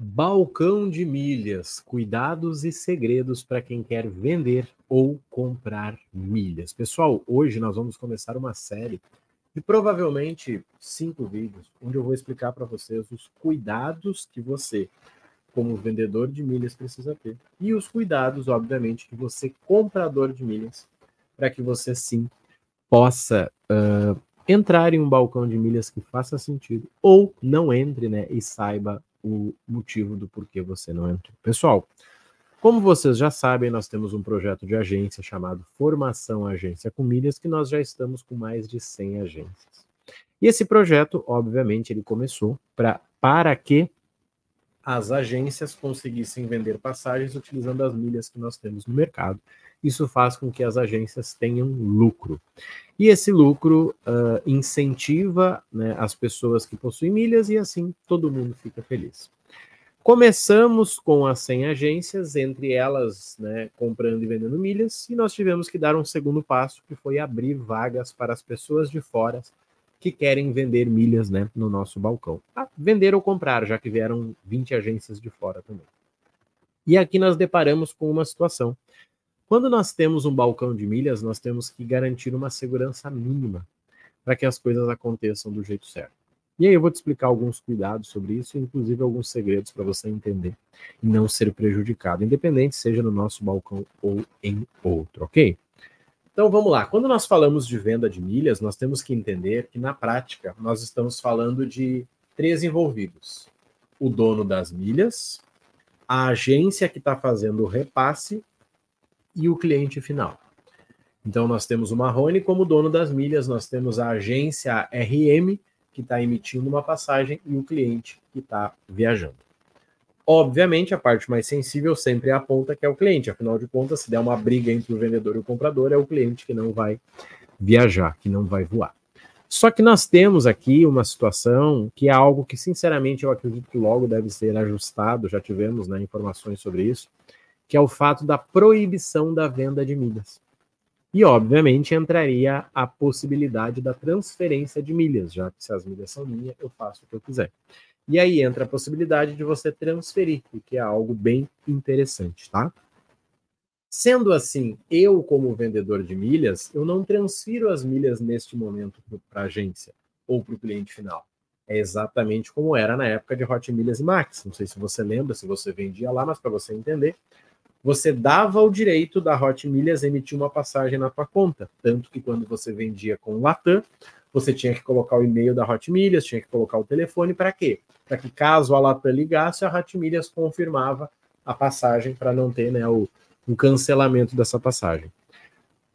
Balcão de milhas, cuidados e segredos para quem quer vender ou comprar milhas. Pessoal, hoje nós vamos começar uma série de provavelmente cinco vídeos, onde eu vou explicar para vocês os cuidados que você, como vendedor de milhas, precisa ter e os cuidados, obviamente, que você, comprador de milhas, para que você sim possa uh, entrar em um balcão de milhas que faça sentido ou não entre, né, e saiba o motivo do porquê você não entrou. Pessoal, como vocês já sabem, nós temos um projeto de agência chamado Formação Agência com Milhas, que nós já estamos com mais de 100 agências. E esse projeto, obviamente, ele começou pra, para que as agências conseguissem vender passagens utilizando as milhas que nós temos no mercado. Isso faz com que as agências tenham lucro. E esse lucro uh, incentiva né, as pessoas que possuem milhas e assim todo mundo fica feliz. Começamos com as 100 agências, entre elas né, comprando e vendendo milhas, e nós tivemos que dar um segundo passo, que foi abrir vagas para as pessoas de fora que querem vender milhas né, no nosso balcão. Vender ou comprar, já que vieram 20 agências de fora também. E aqui nós deparamos com uma situação quando nós temos um balcão de milhas, nós temos que garantir uma segurança mínima para que as coisas aconteçam do jeito certo. E aí eu vou te explicar alguns cuidados sobre isso, inclusive alguns segredos para você entender e não ser prejudicado, independente seja no nosso balcão ou em outro, ok? Então vamos lá. Quando nós falamos de venda de milhas, nós temos que entender que na prática nós estamos falando de três envolvidos: o dono das milhas, a agência que está fazendo o repasse e o cliente final. Então, nós temos o Marrone como dono das milhas, nós temos a agência RM, que está emitindo uma passagem, e o cliente que está viajando. Obviamente, a parte mais sensível sempre é a ponta que é o cliente, afinal de contas, se der uma briga entre o vendedor e o comprador, é o cliente que não vai viajar, que não vai voar. Só que nós temos aqui uma situação que é algo que, sinceramente, eu acredito que logo deve ser ajustado, já tivemos né, informações sobre isso, que é o fato da proibição da venda de milhas. E, obviamente, entraria a possibilidade da transferência de milhas, já que se as milhas são minhas, eu faço o que eu quiser. E aí entra a possibilidade de você transferir, o que é algo bem interessante, tá? Sendo assim, eu, como vendedor de milhas, eu não transfiro as milhas neste momento para a agência ou para o cliente final. É exatamente como era na época de Hot Milhas e Max. Não sei se você lembra, se você vendia lá, mas para você entender, você dava o direito da Hot Milhas emitir uma passagem na tua conta. Tanto que quando você vendia com o Latam, você tinha que colocar o e-mail da Hot Milhas, tinha que colocar o telefone, para quê? Para que caso a Latam ligasse, a Hot Milhas confirmava a passagem para não ter né, o, um cancelamento dessa passagem.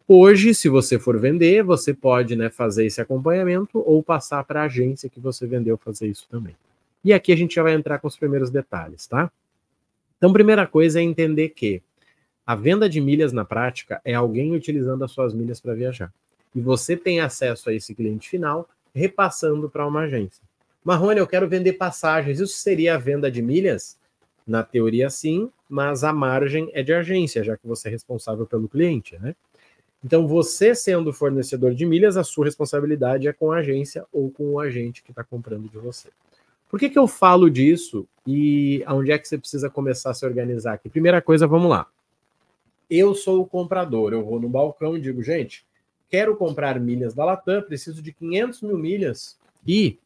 Hoje, se você for vender, você pode né, fazer esse acompanhamento ou passar para a agência que você vendeu fazer isso também. E aqui a gente já vai entrar com os primeiros detalhes, tá? Então, primeira coisa é entender que a venda de milhas na prática é alguém utilizando as suas milhas para viajar. E você tem acesso a esse cliente final repassando para uma agência. Marrone, eu quero vender passagens. Isso seria a venda de milhas? Na teoria, sim, mas a margem é de agência, já que você é responsável pelo cliente, né? Então, você sendo fornecedor de milhas, a sua responsabilidade é com a agência ou com o agente que está comprando de você. Por que, que eu falo disso e aonde é que você precisa começar a se organizar aqui? Primeira coisa, vamos lá. Eu sou o comprador, eu vou no balcão e digo, gente, quero comprar milhas da Latam, preciso de 500 mil milhas e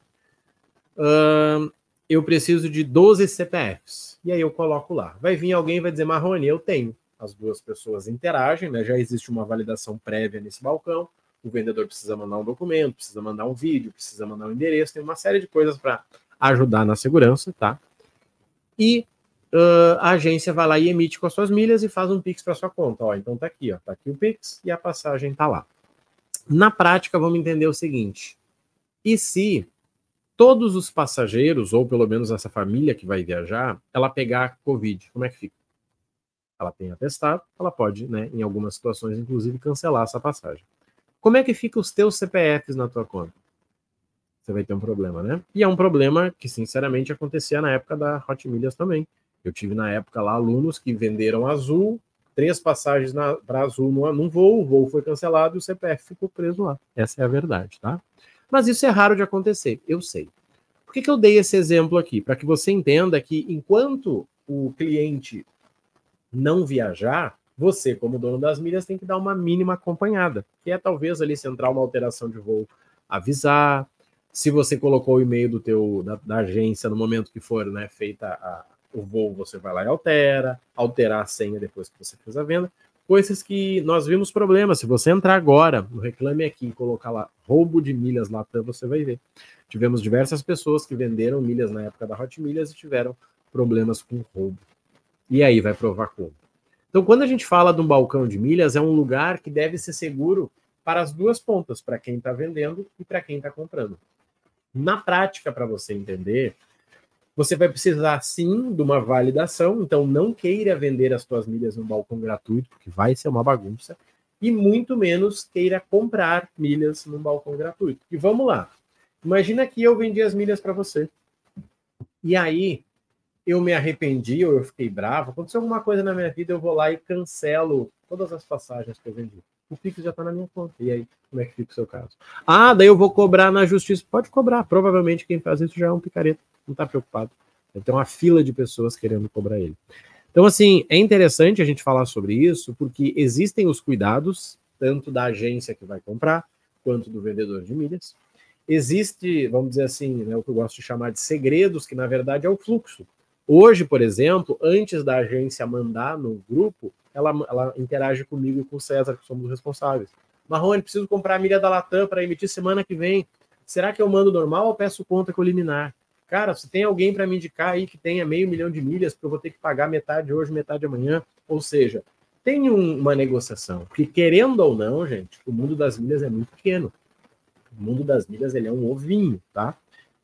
eu preciso de 12 CPFs. E aí eu coloco lá. Vai vir alguém vai dizer, Marrone, eu tenho. As duas pessoas interagem, né? já existe uma validação prévia nesse balcão. O vendedor precisa mandar um documento, precisa mandar um vídeo, precisa mandar um endereço, tem uma série de coisas para ajudar na segurança, tá? E uh, a agência vai lá e emite com as suas milhas e faz um Pix para sua conta. Ó, então tá aqui, ó, tá aqui o Pix e a passagem tá lá. Na prática, vamos entender o seguinte: e se todos os passageiros, ou pelo menos essa família que vai viajar, ela pegar Covid, como é que fica? Ela tem atestado, ela pode, né, em algumas situações, inclusive, cancelar essa passagem. Como é que fica os teus CPFs na tua conta? você vai ter um problema, né? E é um problema que, sinceramente, acontecia na época da Hot Milhas também. Eu tive na época lá alunos que venderam azul, três passagens para azul num, voo, o voo foi cancelado e o CPF ficou preso lá. Essa é a verdade, tá? Mas isso é raro de acontecer, eu sei. Por que, que eu dei esse exemplo aqui? Para que você entenda que enquanto o cliente não viajar, você, como dono das milhas, tem que dar uma mínima acompanhada, que é talvez ali se entrar uma alteração de voo, avisar. Se você colocou o e-mail do teu da, da, agência no momento que for né, feita a, o voo, você vai lá e altera, alterar a senha depois que você fez a venda. Coisas que nós vimos problemas. Se você entrar agora no Reclame Aqui e colocar lá roubo de milhas Latam, você vai ver. Tivemos diversas pessoas que venderam milhas na época da Hot Milhas e tiveram problemas com roubo. E aí vai provar como. Então, quando a gente fala de um balcão de milhas, é um lugar que deve ser seguro para as duas pontas, para quem está vendendo e para quem está comprando. Na prática, para você entender, você vai precisar sim de uma validação, então não queira vender as suas milhas no balcão gratuito, porque vai ser uma bagunça, e muito menos queira comprar milhas no balcão gratuito. E vamos lá. Imagina que eu vendi as milhas para você. E aí eu me arrependi ou eu fiquei bravo, aconteceu alguma coisa na minha vida, eu vou lá e cancelo todas as passagens que eu vendi. O Pix já está na minha conta. E aí, como é que fica o seu caso? Ah, daí eu vou cobrar na justiça. Pode cobrar. Provavelmente quem faz isso já é um picareta. Não está preocupado. Tem uma fila de pessoas querendo cobrar ele. Então, assim, é interessante a gente falar sobre isso, porque existem os cuidados, tanto da agência que vai comprar, quanto do vendedor de milhas. Existe, vamos dizer assim, né, o que eu gosto de chamar de segredos, que na verdade é o fluxo. Hoje, por exemplo, antes da agência mandar no grupo, ela, ela interage comigo e com o César, que somos os responsáveis. Marrone, preciso comprar a milha da Latam para emitir semana que vem. Será que eu mando normal ou peço conta com liminar? Cara, se tem alguém para me indicar aí que tenha meio milhão de milhas, porque eu vou ter que pagar metade hoje, metade amanhã. Ou seja, tem um, uma negociação. Porque, querendo ou não, gente, o mundo das milhas é muito pequeno. O mundo das milhas ele é um ovinho, tá?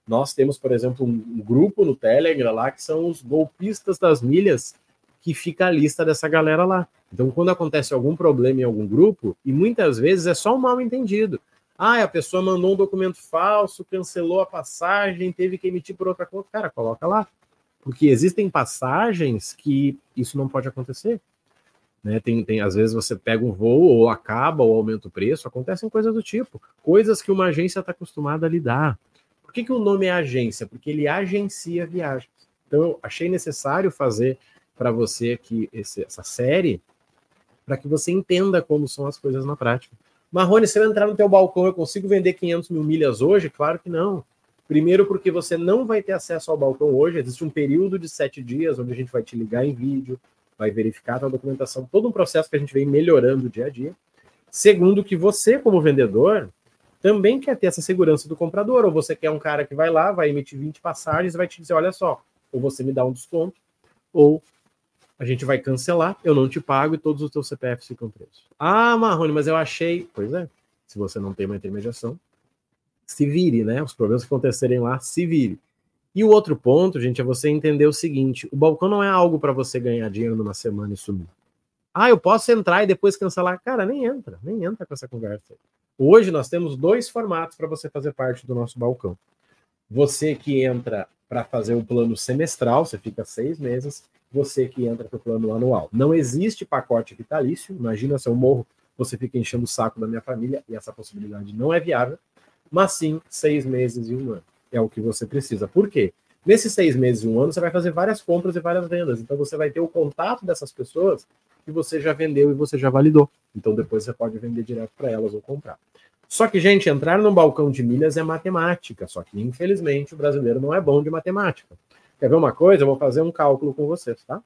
Nós temos, por exemplo, um grupo no Telegram lá que são os golpistas das milhas, que fica a lista dessa galera lá. Então, quando acontece algum problema em algum grupo, e muitas vezes é só um mal entendido. Ah, a pessoa mandou um documento falso, cancelou a passagem, teve que emitir por outra conta. Cara, coloca lá. Porque existem passagens que isso não pode acontecer. Né? Tem, tem, às vezes você pega um voo, ou acaba, ou aumenta o preço, acontecem coisas do tipo. Coisas que uma agência está acostumada a lidar. Por que, que o nome é agência? Porque ele agencia viagens. Então, eu achei necessário fazer para você aqui esse, essa série para que você entenda como são as coisas na prática. Marrone, se eu entrar no teu balcão, eu consigo vender 500 mil milhas hoje? Claro que não. Primeiro porque você não vai ter acesso ao balcão hoje. Existe um período de sete dias onde a gente vai te ligar em vídeo, vai verificar a tua documentação, todo um processo que a gente vem melhorando dia a dia. Segundo que você, como vendedor, também quer ter essa segurança do comprador, ou você quer um cara que vai lá, vai emitir 20 passagens, vai te dizer, olha só, ou você me dá um desconto, ou a gente vai cancelar, eu não te pago e todos os teus CPFs ficam presos. Ah, Marrone, mas eu achei. Pois é, se você não tem uma intermediação, se vire, né? Os problemas que acontecerem lá, se vire. E o outro ponto, gente, é você entender o seguinte: o balcão não é algo para você ganhar dinheiro numa semana e sumir. Ah, eu posso entrar e depois cancelar. Cara, nem entra, nem entra com essa conversa. Hoje nós temos dois formatos para você fazer parte do nosso balcão. Você que entra para fazer o plano semestral, você fica seis meses. Você que entra para o plano anual. Não existe pacote vitalício. Imagina se eu morro, você fica enchendo o saco da minha família e essa possibilidade não é viável. Mas sim, seis meses e um ano. É o que você precisa. Por quê? Nesses seis meses e um ano, você vai fazer várias compras e várias vendas. Então, você vai ter o contato dessas pessoas que você já vendeu e você já validou. Então, depois você pode vender direto para elas ou comprar. Só que, gente, entrar num balcão de milhas é matemática. Só que, infelizmente, o brasileiro não é bom de matemática. Quer ver uma coisa? Eu vou fazer um cálculo com vocês, tá?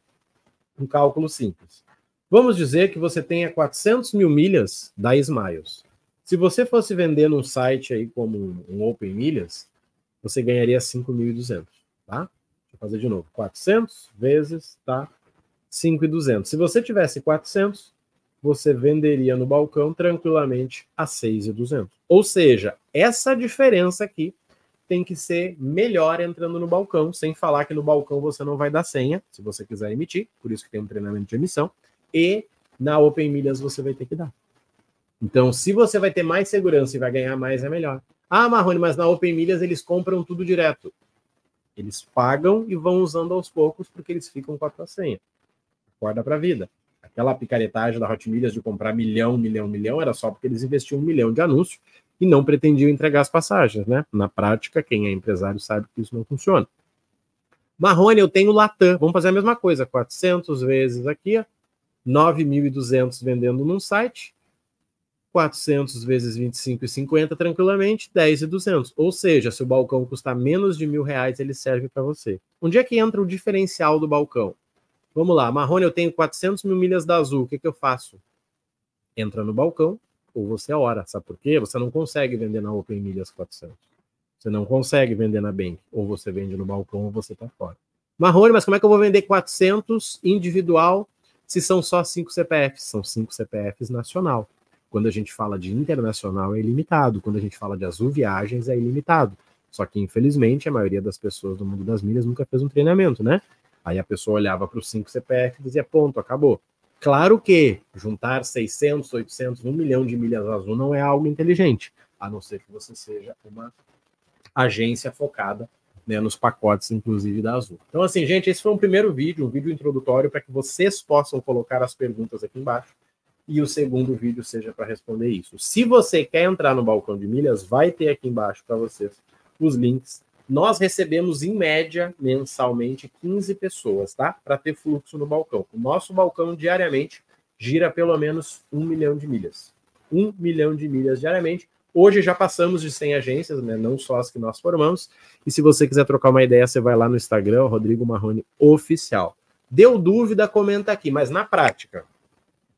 Um cálculo simples. Vamos dizer que você tenha 400 mil milhas da Smiles. Se você fosse vender num site aí como um Open Milhas, você ganharia 5.200 tá? Deixa eu fazer de novo. 400 vezes, tá? 5,200. Se você tivesse 400, você venderia no balcão tranquilamente a 6,200. Ou seja, essa diferença aqui tem que ser melhor entrando no balcão, sem falar que no balcão você não vai dar senha, se você quiser emitir, por isso que tem um treinamento de emissão, e na Open Milhas você vai ter que dar. Então, se você vai ter mais segurança e vai ganhar mais, é melhor. Ah, Marrone, mas na Open Milhas eles compram tudo direto. Eles pagam e vão usando aos poucos porque eles ficam com a tua senha. Acorda para a vida. Aquela picaretagem da Hot Milhas de comprar milhão, milhão, milhão era só porque eles investiam um milhão de anúncio e não pretendiam entregar as passagens, né? Na prática, quem é empresário sabe que isso não funciona. Marrone, eu tenho Latam. Vamos fazer a mesma coisa, 400 vezes aqui, 9.200 vendendo num site, 400 vezes 25,50 tranquilamente, 10,200. Ou seja, se o balcão custar menos de mil reais, ele serve para você. Onde é que entra o diferencial do balcão? Vamos lá, Marrone, eu tenho 400 mil milhas da Azul, o que, que eu faço? Entra no balcão, ou você ora. Sabe por quê? Você não consegue vender na Open Milhas 400. Você não consegue vender na Bank. Ou você vende no balcão ou você está fora. Marrone, mas como é que eu vou vender 400 individual se são só 5 CPFs? São 5 CPFs nacional. Quando a gente fala de internacional é ilimitado. Quando a gente fala de Azul Viagens é ilimitado. Só que, infelizmente, a maioria das pessoas do mundo das milhas nunca fez um treinamento, né? Aí a pessoa olhava para os 5 CPF e dizia, ponto, acabou. Claro que juntar 600, 800, 1 milhão de milhas azul não é algo inteligente, a não ser que você seja uma agência focada né, nos pacotes, inclusive da Azul. Então, assim, gente, esse foi um primeiro vídeo, um vídeo introdutório para que vocês possam colocar as perguntas aqui embaixo e o segundo vídeo seja para responder isso. Se você quer entrar no balcão de milhas, vai ter aqui embaixo para vocês os links. Nós recebemos, em média, mensalmente, 15 pessoas, tá? Para ter fluxo no balcão. O nosso balcão diariamente gira pelo menos um milhão de milhas. Um milhão de milhas diariamente. Hoje já passamos de 100 agências, né? não só as que nós formamos. E se você quiser trocar uma ideia, você vai lá no Instagram, Rodrigo Marrone Oficial. Deu dúvida, comenta aqui. Mas na prática,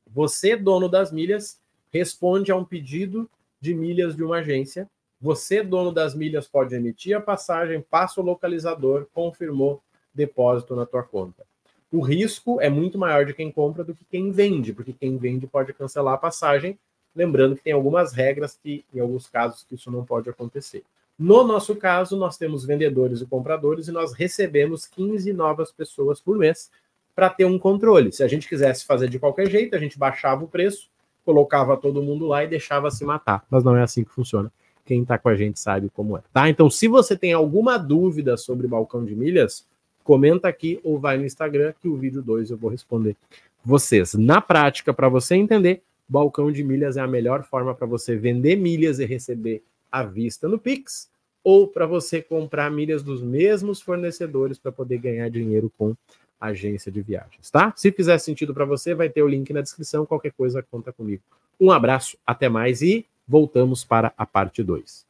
você, dono das milhas, responde a um pedido de milhas de uma agência. Você, dono das milhas, pode emitir a passagem, passa o localizador, confirmou depósito na tua conta. O risco é muito maior de quem compra do que quem vende, porque quem vende pode cancelar a passagem Lembrando que tem algumas regras que, em alguns casos, que isso não pode acontecer. No nosso caso, nós temos vendedores e compradores e nós recebemos 15 novas pessoas por mês para ter um controle. Se a gente quisesse fazer de qualquer jeito, a gente baixava o preço, colocava todo mundo lá e deixava se matar. Mas não é assim que funciona. Quem está com a gente sabe como é, tá? Então, se você tem alguma dúvida sobre balcão de milhas, comenta aqui ou vai no Instagram que o vídeo 2 eu vou responder vocês. Na prática, para você entender, balcão de milhas é a melhor forma para você vender milhas e receber à vista no Pix, ou para você comprar milhas dos mesmos fornecedores para poder ganhar dinheiro com agência de viagens, tá? Se fizer sentido para você, vai ter o link na descrição, qualquer coisa conta comigo. Um abraço, até mais e voltamos para a parte 2.